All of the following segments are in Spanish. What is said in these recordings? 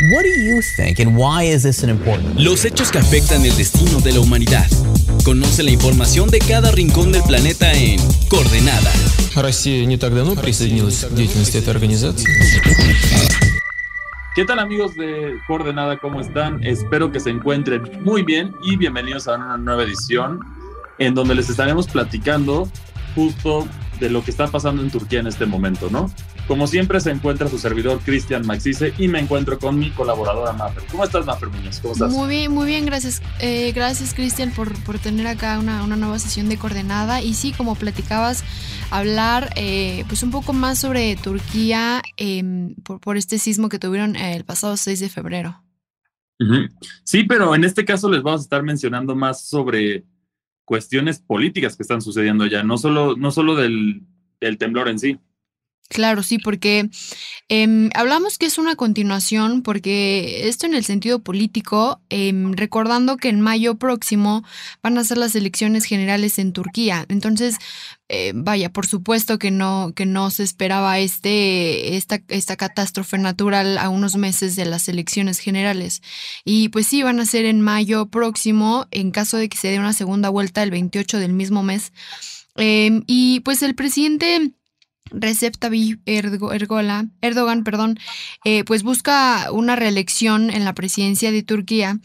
What do you think and why is this an important? Los hechos que afectan el destino de la humanidad. Conoce la información de cada rincón del planeta en Coordenada. Россия не так давно присоединилась к деятельности этой организации. ¿Qué tal amigos de Coordenada? ¿Cómo están? Espero que se encuentren muy bien y bienvenidos a una nueva edición en donde les estaremos platicando justo de lo que está pasando en Turquía en este momento, ¿no? Como siempre se encuentra su servidor Cristian Maxice y me encuentro con mi colaboradora Maffer. ¿Cómo estás Maffer Muñoz? ¿Cómo estás? Muy bien, muy bien, gracias. Eh, gracias Cristian por, por, tener acá una, una, nueva sesión de coordenada. Y sí, como platicabas, hablar eh, pues un poco más sobre Turquía eh, por, por, este sismo que tuvieron el pasado 6 de febrero. Uh -huh. Sí, pero en este caso les vamos a estar mencionando más sobre cuestiones políticas que están sucediendo allá, no solo, no solo del, del temblor en sí. Claro, sí, porque eh, hablamos que es una continuación, porque esto en el sentido político, eh, recordando que en mayo próximo van a ser las elecciones generales en Turquía. Entonces, eh, vaya, por supuesto que no, que no se esperaba este, esta, esta catástrofe natural a unos meses de las elecciones generales. Y pues sí, van a ser en mayo próximo, en caso de que se dé una segunda vuelta el 28 del mismo mes. y pues el presidente Recep Tayyip Erdogan, Erdogan, perdón, eh, pues busca una reelección en la presidencia de Turquía,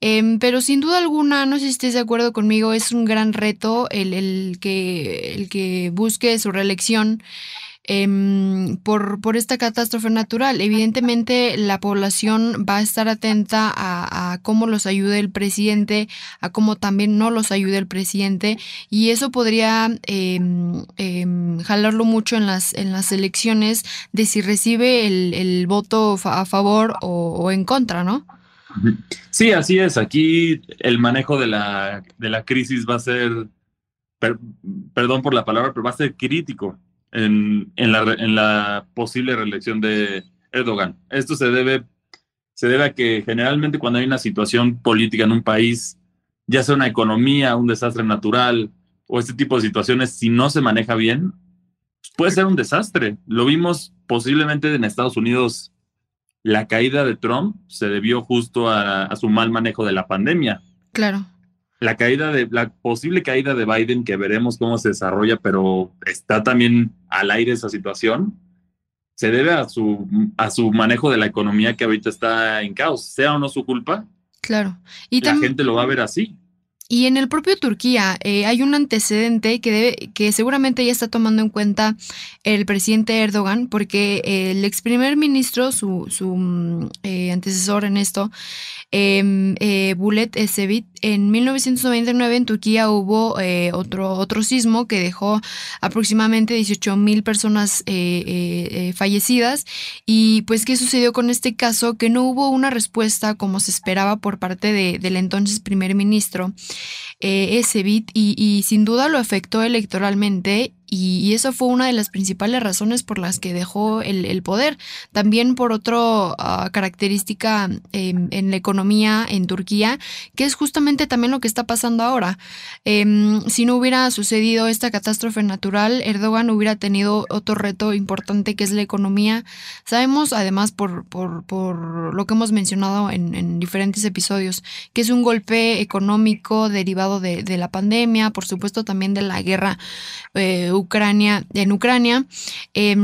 eh, pero sin duda alguna, no sé si estés de acuerdo conmigo, es un gran reto el que, el que busque su reelección. Eh, por, por, esta catástrofe natural. Evidentemente la población va a estar atenta a, cómo los ayude el presidente, a cómo también no los ayude el presidente y eso podría eh, jalarlo mucho en las, en las elecciones de si recibe el, el voto a favor o, en contra, ¿no? Sí, así es. Aquí el manejo de la, de la crisis va a ser, per, perdón por la palabra, pero va a ser crítico en, en, la, en, la, posible reelección de Erdogan. Esto se debe, se debe a que generalmente cuando hay una situación política en un país, ya sea una economía, un desastre natural o este tipo de situaciones, si no se maneja bien, puede ser un desastre. Lo vimos posiblemente en Estados Unidos. La caída de Trump se debió justo a su mal manejo de la pandemia. Claro la caída de la posible caída de Biden que veremos cómo se desarrolla, pero está también al aire esa situación. Se debe a su a su manejo de la economía que ahorita está en caos, sea o no su culpa. Claro. Y la gente lo va a ver así. Y en el propio Turquía eh, hay un antecedente que, debe, que seguramente ya está tomando en cuenta el presidente Erdogan, porque el ex primer ministro, su, su eh, antecesor en esto, eh, eh, Bulet en 1999 en Turquía hubo eh, otro, otro sismo que dejó aproximadamente 18 mil personas eh, fallecidas. Y pues, ¿qué sucedió con este caso? Que no hubo una respuesta como se esperaba por parte de, del entonces primer ministro eh, Esevit y, y sin duda lo afectó electoralmente y, eso fue una de las principales razones por las que dejó el, poder. También por otra uh, característica eh, en la economía en Turquía, que es justamente también lo que está pasando ahora. Eh, si no hubiera sucedido esta catástrofe natural, Erdogan hubiera tenido otro reto importante que es la economía. Sabemos además por, por, por lo que hemos mencionado en, en, diferentes episodios, que es un golpe económico derivado de, de la pandemia, por supuesto también de la guerra. Eh, Ucrania, en Ucrania. Eh,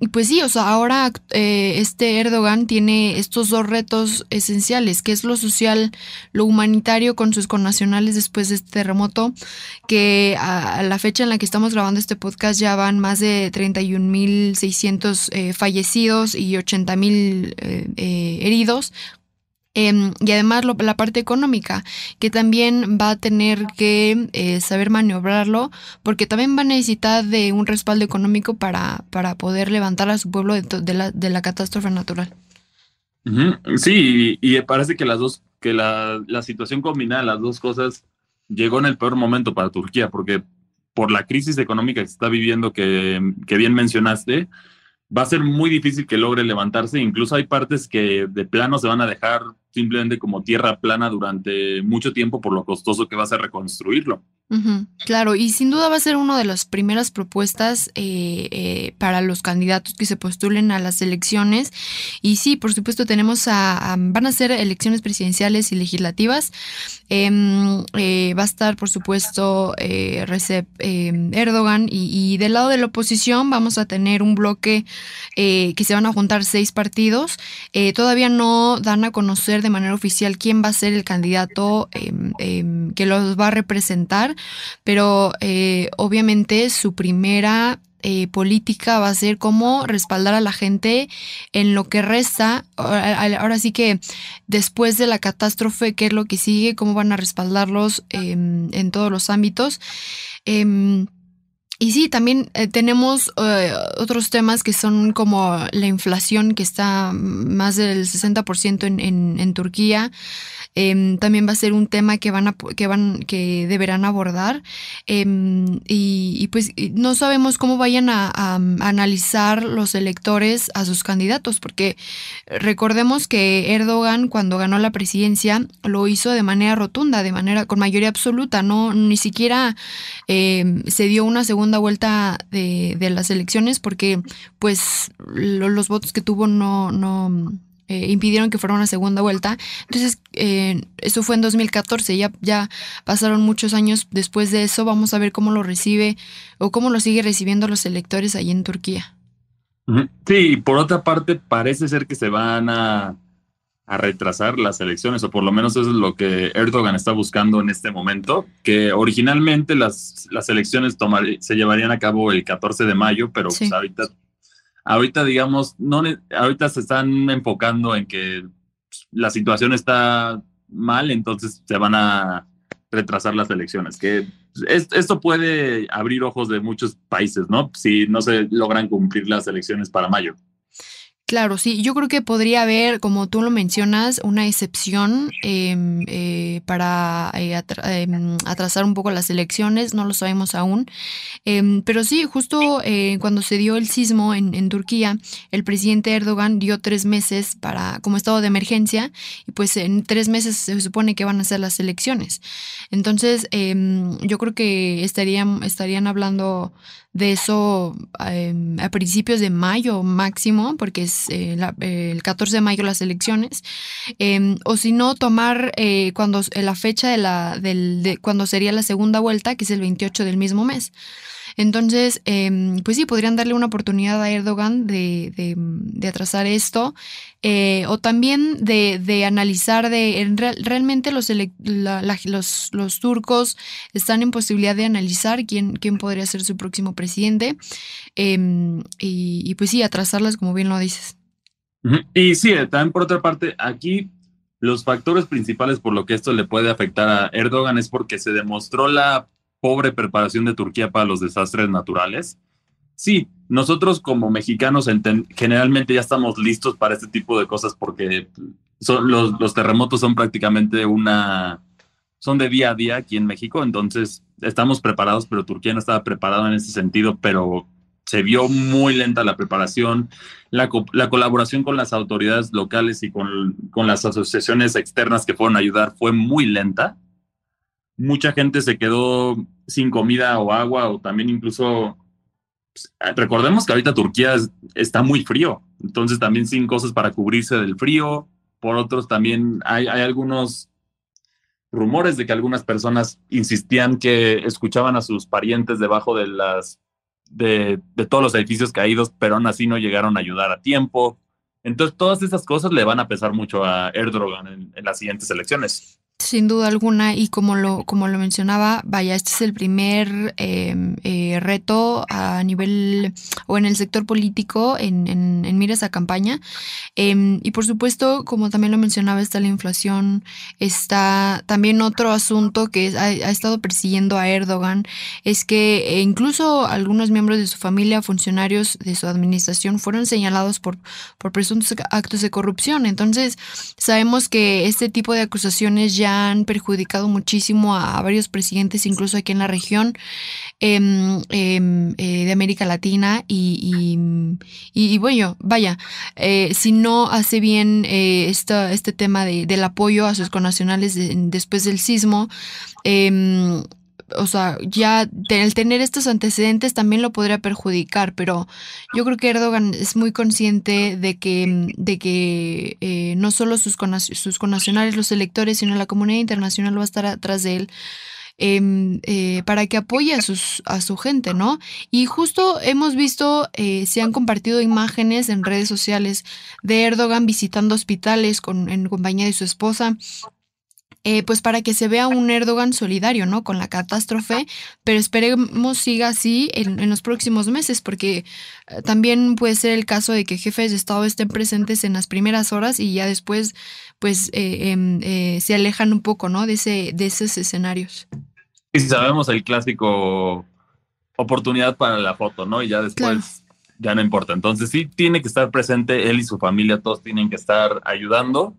y pues sí, o sea, ahora eh, este Erdogan tiene estos dos retos esenciales, que es lo social, lo humanitario con sus connacionales después de este terremoto, que a, la fecha en la que estamos grabando este podcast ya van más de 31.600 eh, fallecidos y 80.000 eh, heridos, eh, y además lo, la parte económica, que también va a tener que eh, saber maniobrarlo, porque también va a necesitar de un respaldo económico para, para poder levantar a su pueblo de, la, de la, catástrofe natural. Sí, y, y, parece que las dos, que la, la situación combinada, las dos cosas, llegó en el peor momento para Turquía, porque por la crisis económica que se está viviendo, que, que bien mencionaste, va a ser muy difícil que logre levantarse. Incluso hay partes que de plano se van a dejar simplemente como tierra plana durante mucho tiempo por lo costoso que va a ser reconstruirlo. Claro, y sin duda va a ser una de las primeras propuestas eh, eh, para los candidatos que se postulen a las elecciones. Y sí, por supuesto, tenemos a, van a ser elecciones presidenciales y legislativas. Em, eh, va a estar, por supuesto, Recep em, Erdogan. Y, y, del lado de la oposición vamos a tener un bloque que se van a juntar seis partidos. todavía no dan a conocer de manera oficial quién va a ser el candidato em, que los va a representar pero eh, obviamente su primera eh, política va a ser cómo respaldar a la gente en lo que resta. Ahora, sí que después de la catástrofe, ¿qué es lo que sigue? ¿Cómo van a respaldarlos em, en todos los ámbitos? Em, y sí, también eh, tenemos otros temas que son como la inflación que está más del 60% en, en, en Turquía. Em, también va a ser un tema que van a, que van, que deberán abordar. Em, y, pues no sabemos cómo vayan a, analizar los electores a sus candidatos, porque recordemos que Erdogan, cuando ganó la presidencia, lo hizo de manera rotunda, de manera con mayoría absoluta, no ni siquiera em, se dio una segunda vuelta de, de las elecciones, porque pues los votos que tuvo no, no eh, impidieron que fuera una segunda vuelta. Entonces, eh, eso fue en 2014, ya, ya pasaron muchos años después de eso, vamos a ver cómo lo recibe o cómo lo sigue recibiendo los electores ahí en Turquía. Sí, por otra parte, parece ser que se van a, a retrasar las elecciones, o por lo menos eso es lo que Erdogan está buscando en este momento, que originalmente las, las elecciones se llevarían a cabo el 14 de mayo, pero pues ahorita Ahorita, digamos, no, ahorita se están enfocando en que la situación está mal, entonces se van a retrasar las elecciones, que esto puede abrir ojos de muchos países, ¿no? Si no se logran cumplir las elecciones para mayo. Claro, sí, yo creo que podría haber, como tú lo mencionas, una excepción em, eh, para eh, em, atrasar un poco las elecciones, no lo sabemos aún. Em, pero sí, justo eh, cuando se dio el sismo en, Turquía, el presidente Erdogan dio tres meses para como estado de emergencia y pues en tres meses se supone que van a ser las elecciones. Entonces, yo creo que estarían, estarían hablando de eso em, a principios de mayo máximo, porque es eh, el 14 de mayo las elecciones, em, o si no, tomar eh, cuando la fecha de la, del, de, cuando sería la segunda vuelta, que es el 28 del mismo mes. Entonces, em, pues sí, podrían darle una oportunidad a Erdogan de, de, atrasar esto, eh, o también de, de analizar de realmente los, los, los, turcos están en posibilidad de analizar quién, quién podría ser su próximo presidente, em, y, y pues sí, atrasarlas como bien lo dices. Y sí, también por otra parte, aquí los factores principales por lo que esto le puede afectar a Erdogan es porque se demostró la pobre preparación de Turquía para los desastres naturales. Sí, nosotros como mexicanos generalmente ya estamos listos para este tipo de cosas porque los, terremotos son prácticamente una, son de día a día aquí en México, entonces estamos preparados, pero Turquía no estaba preparado en ese sentido, pero se vio muy lenta la preparación, la, colaboración con las autoridades locales y con, con, las asociaciones externas que fueron a ayudar fue muy lenta mucha gente se quedó sin comida o agua o también incluso pues, recordemos que ahorita Turquía está muy frío, entonces también sin cosas para cubrirse del frío. Por otros también hay, hay algunos rumores de que algunas personas insistían que escuchaban a sus parientes debajo de las de, de, todos los edificios caídos, pero aún así no llegaron a ayudar a tiempo. Entonces, todas esas cosas le van a pesar mucho a Erdogan en las siguientes elecciones. Sin duda alguna, y como lo, como lo mencionaba, vaya, este es el primer em, eh, reto a nivel o en el sector político en, en, en mira esa campaña. Em, y por supuesto, como también lo mencionaba, está la inflación, está también otro asunto que ha, ha, estado persiguiendo a Erdogan, es que eh, incluso algunos miembros de su familia, funcionarios de su administración, fueron señalados por, por presuntos actos de corrupción. Entonces, sabemos que este tipo de acusaciones ya han perjudicado muchísimo a, varios presidentes, incluso aquí en la región em, em, eh, de América Latina. Y, y, bueno, vaya, eh, si no hace bien eh, este tema de, del apoyo a sus connacionales después del sismo, em, o sea, ya el tener estos antecedentes también lo podría perjudicar, pero yo creo que Erdogan es muy consciente de que, de que eh, no solo sus, sus connacionales, los electores, sino la comunidad internacional va a estar atrás de él. Em, eh, para que apoye a, sus, a su gente, ¿no? Y justo hemos visto, eh, se han compartido imágenes en redes sociales de Erdogan visitando hospitales con, en compañía de su esposa, eh, pues para que se vea un Erdogan solidario, ¿no? Con la catástrofe, pero esperemos siga así en, los próximos meses, porque eh, también puede ser el caso de que jefes de Estado estén presentes en las primeras horas y ya después, pues, eh, em, se alejan un poco, ¿no? De, ese, de esos escenarios. Y si sabemos el clásico oportunidad para la foto, ¿no? Y ya después ya no importa. Entonces sí tiene que estar presente, él y su familia, todos tienen que estar ayudando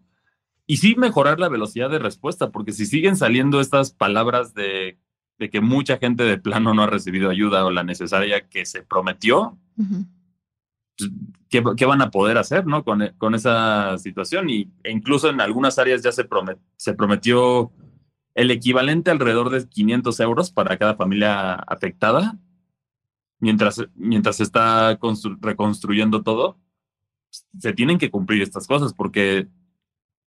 y sí mejorar la velocidad de respuesta, porque si siguen saliendo estas palabras de, que mucha gente de plano no ha recibido ayuda o la necesaria que se prometió, pues, ¿qué, van a poder hacer ¿no? con, con esa situación? Y, e incluso en algunas áreas ya se, se prometió el equivalente alrededor de 500 euros para cada familia afectada, mientras, mientras se está reconstruyendo todo. Se tienen que cumplir estas cosas porque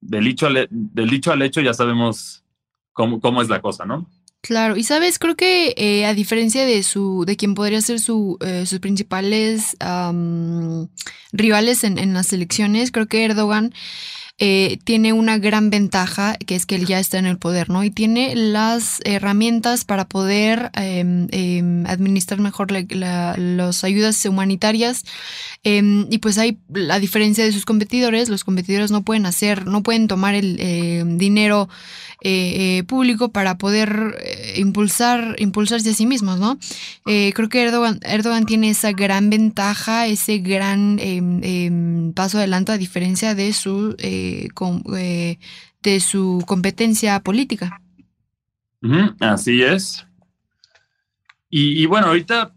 del dicho al, del dicho al hecho ya sabemos cómo, cómo es la cosa, ¿no? Claro, y sabes, creo que eh, a diferencia de su, de quien podría ser su, eh, sus principales rivales en, en, las elecciones, creo que Erdogan eh, tiene una gran ventaja, que es que él ya está en el poder, ¿no? Y tiene las herramientas para poder em, administrar mejor las ayudas humanitarias. Em, y pues hay, a diferencia de sus competidores, los competidores no pueden hacer, no pueden tomar el dinero eh, eh, público para poder impulsar, impulsarse a sí mismos, ¿no? creo que Erdogan, Erdogan tiene esa gran ventaja, ese gran paso adelante a diferencia de su eh, de su competencia política. así es. Y, bueno, ahorita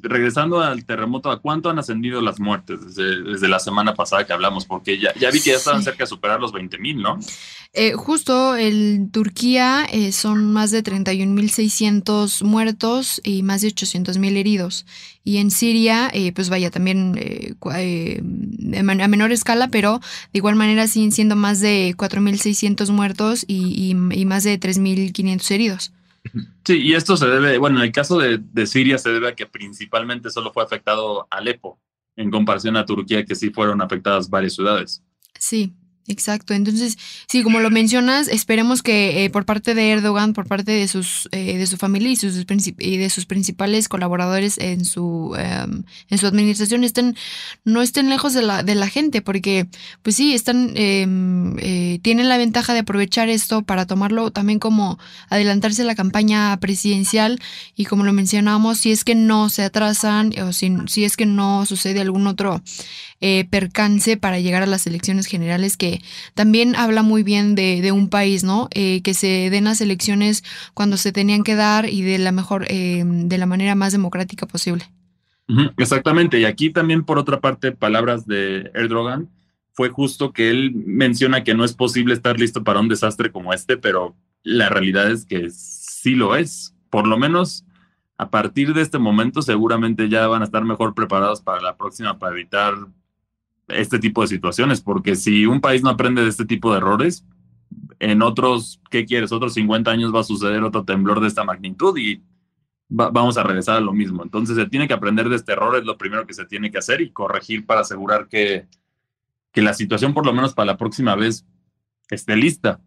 regresando al terremoto, ¿a cuánto han ascendido las muertes desde, la semana pasada que hablamos? Porque ya, ya vi que ya estaban cerca de superar los 20 mil, ¿no? Eh, justo en Turquía eh, son más de 31.600 muertos y más de 800.000 heridos. Y en Siria, eh, pues vaya, también a menor escala, pero de igual manera siguen siendo más de 4.600 muertos y, y, más de 3.500 heridos. Sí, y esto se debe, bueno, en el caso de, de Siria se debe a que principalmente solo fue afectado Alepo, en comparación a Turquía, que sí fueron afectadas varias ciudades. Sí, Exacto, entonces, sí, como lo mencionas, esperemos que eh, por parte de Erdogan, por parte de sus eh, de su familia y, sus, y de sus principales colaboradores en su em, en su administración estén no estén lejos de la de la gente, porque pues sí están em, eh, tienen la ventaja de aprovechar esto para tomarlo también como adelantarse a la campaña presidencial y como lo mencionamos, si es que no se atrasan o si, si es que no sucede algún otro eh, percance para llegar a las elecciones generales, que también habla muy bien de, un país, ¿no? Eh, que se den las elecciones cuando se tenían que dar y de la mejor, eh, de la manera más democrática posible. Exactamente, y aquí también por otra parte, palabras de Erdogan, fue justo que él menciona que no es posible estar listo para un desastre como este, pero la realidad es que sí lo es. Por lo menos a partir de este momento seguramente ya van a estar mejor preparados para la próxima para evitar este tipo de situaciones, porque si un país no aprende de este tipo de errores, en otros, ¿qué quieres? Otros 50 años va a suceder otro temblor de esta magnitud y vamos a regresar a lo mismo. Entonces se tiene que aprender de este error, es lo primero que se tiene que hacer y corregir para asegurar que, que la situación, por lo menos para la próxima vez, esté lista.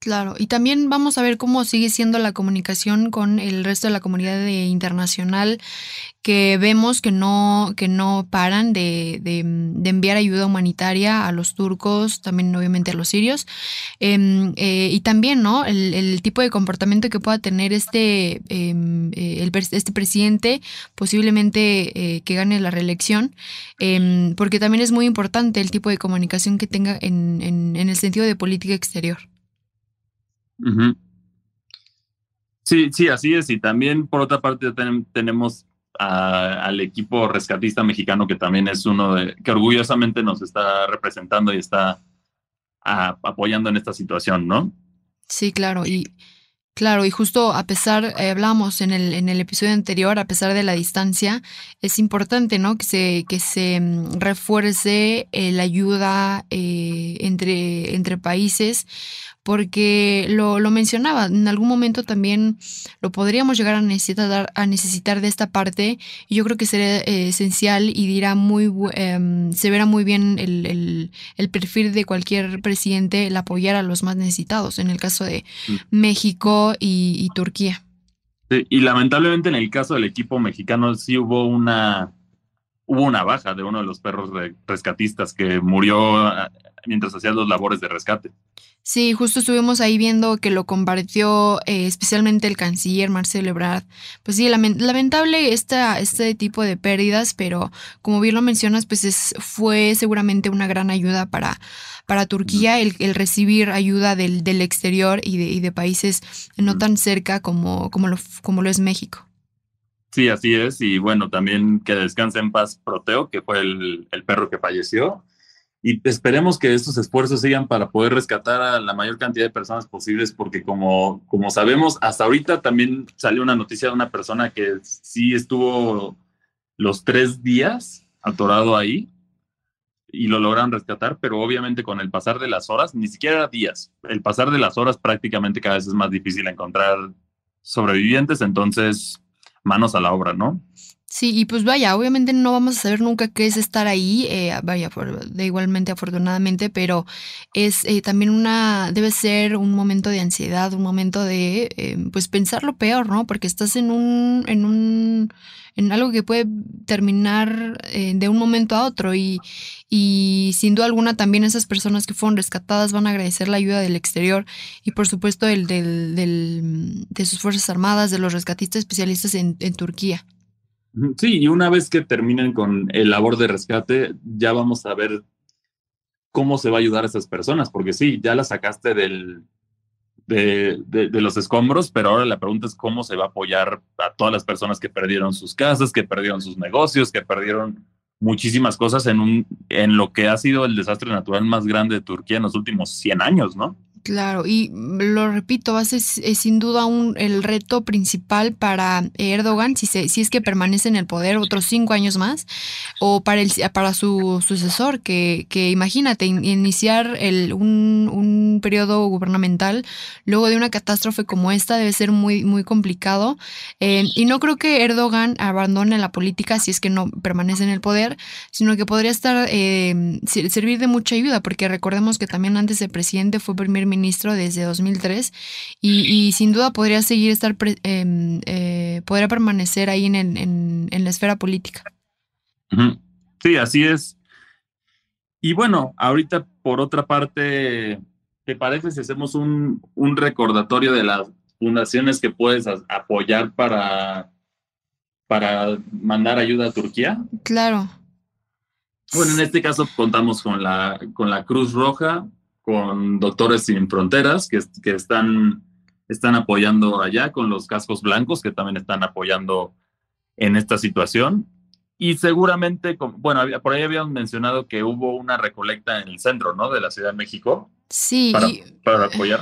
Claro, y también vamos a ver cómo sigue siendo la comunicación con el resto de la comunidad internacional, que vemos que no, que no paran de, de, enviar ayuda humanitaria a los turcos, también obviamente a los sirios, em, eh, y también ¿no? El, tipo de comportamiento que pueda tener este, em, eh, el, este presidente, posiblemente eh, que gane la reelección, em, porque también es muy importante el tipo de comunicación que tenga en, en, en el sentido de política exterior. Sí, sí, así es. Y también, por otra parte, tenemos al equipo rescatista mexicano, que también es uno de, que orgullosamente nos está representando y está apoyando en esta situación, ¿no? Sí, claro. Y Claro, y justo a pesar, eh, hablábamos en el, en el episodio anterior, a pesar de la distancia, es importante, ¿no? Que se, que se mm, refuerce eh, la ayuda eh, entre, entre países porque lo, lo, mencionaba, en algún momento también lo podríamos llegar a necesitar, a necesitar de esta parte y yo creo que sería eh, esencial y dirá muy, eh, se verá muy bien el, el, el, perfil de cualquier presidente el apoyar a los más necesitados, en el caso de mm. México y, y Turquía. Sí, y lamentablemente en el caso del equipo mexicano sí hubo una hubo una baja de uno de los perros rescatistas que murió ah, mientras hacía los labores de rescate. Sí, justo estuvimos ahí viendo que lo compartió eh, especialmente el canciller Marcelo Ebrard. Pues sí, lamentable esta, este tipo de pérdidas, pero como bien lo mencionas, pues es, fue seguramente una gran ayuda para, para Turquía el, el recibir ayuda del, del exterior y de, y de, países no tan cerca como, como, lo, como lo es México. Sí, así es. Y bueno, también que descanse en paz Proteo, que fue el, el, perro que falleció. Y esperemos que estos esfuerzos sigan para poder rescatar a la mayor cantidad de personas posibles, porque como, como sabemos, hasta ahorita también salió una noticia de una persona que sí estuvo los tres días atorado ahí y lo lograron rescatar, pero obviamente con el pasar de las horas, ni siquiera días, el pasar de las horas prácticamente cada vez es más difícil encontrar sobrevivientes, entonces manos a la obra, ¿no? Sí, y pues vaya, obviamente no vamos a saber nunca qué es estar ahí, eh, vaya, por, de igualmente afortunadamente, pero es eh, también una, debe ser un momento de ansiedad, un momento de, eh, pues pensar lo peor, ¿no? Porque estás en un, en un, en algo que puede terminar eh, de un momento a otro y, y sin duda alguna también esas personas que fueron rescatadas van a agradecer la ayuda del exterior y por supuesto el del, del de sus Fuerzas Armadas, de los rescatistas especialistas en, en Turquía. Sí, y una vez que terminen con el labor de rescate, ya vamos a ver cómo se va a ayudar a esas personas, porque sí, ya las sacaste del, de, de, de, los escombros, pero ahora la pregunta es cómo se va a apoyar a todas las personas que perdieron sus casas, que perdieron sus negocios, que perdieron muchísimas cosas en, un, en lo que ha sido el desastre natural más grande de Turquía en los últimos 100 años, ¿no? Claro, y lo repito, va a ser sin duda un, el reto principal para Erdogan, si, se, si es que permanece en el poder otros cinco años más, o para, el, para su sucesor, que, que imagínate, iniciar el, un, un periodo gubernamental luego de una catástrofe como esta debe ser muy, muy complicado. Eh, y no creo que Erdogan abandone la política si es que no permanece en el poder, sino que podría estar, eh, servir de mucha ayuda, porque recordemos que también antes el presidente fue primer ministro desde 2003 y, y sin duda podría seguir estar, eh, eh, podría permanecer ahí en, en, en, la esfera política. Sí, así es. Y bueno, ahorita por otra parte, ¿te parece si hacemos un, un recordatorio de las fundaciones que puedes apoyar para, para mandar ayuda a Turquía? Claro. Bueno, en este caso contamos con la, con la Cruz Roja, con Doctores Sin Fronteras, que, que están, están apoyando allá, con los cascos blancos, que también están apoyando en esta situación. Y seguramente, bueno, por ahí habíamos mencionado que hubo una recolecta en el centro, ¿no? De la Ciudad de México. Sí. Para, para apoyar.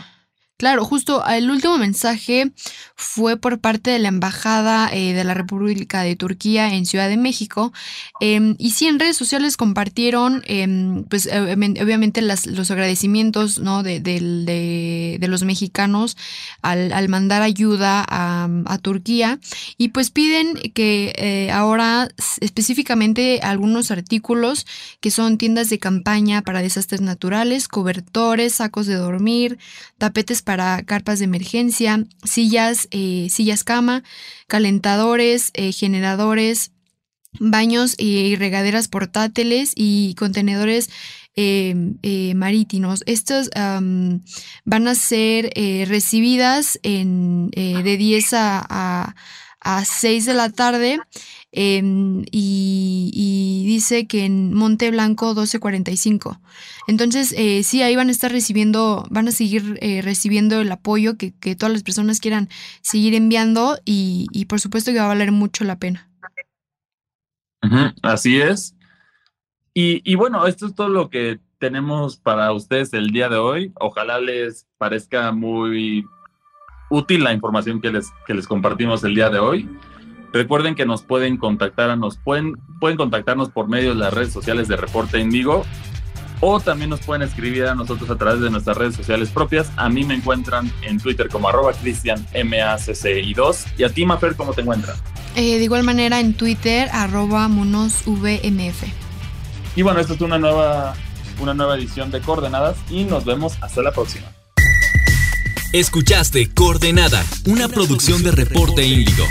Claro, justo el último mensaje fue por parte de la Embajada eh, de la República de Turquía en Ciudad de México. Eh, y sí, en redes sociales compartieron, eh, pues obviamente las, los agradecimientos ¿no? de, de los mexicanos al, al mandar ayuda a, a, Turquía. Y pues piden que eh, ahora específicamente algunos artículos que son tiendas de campaña para desastres naturales, cobertores, sacos de dormir, tapetes para carpas de emergencia, sillas, eh, sillas cama, calentadores, eh, generadores, baños y regaderas portátiles y contenedores eh, eh, marítimos. Estos van a ser eh, recibidas en, de 10 a, a, a 6 de la tarde eh, y, dice que en Monte Blanco 1245. Entonces, eh, sí, ahí van a estar recibiendo, van a seguir eh, recibiendo el apoyo que, todas las personas quieran seguir enviando y, y, por supuesto que va a valer mucho la pena. Así es. Y, y bueno, esto es todo lo que tenemos para ustedes el día de hoy. Ojalá les parezca muy útil la información que les, que les compartimos el día de hoy. Recuerden que nos pueden contactar, nos pueden, pueden contactarnos por medio de las redes sociales de Reporte Indigo o también nos pueden escribir a nosotros a través de nuestras redes sociales propias. A mí me encuentran en Twitter como arroba cristianmacci2 y a ti, Mafer, ¿cómo te encuentran? Eh, de igual manera en Twitter, arroba monosvmf. Y bueno, esta es una nueva, una nueva edición de Coordenadas y nos vemos hasta la próxima. Escuchaste Coordenada, una producción de Reporte Índigo.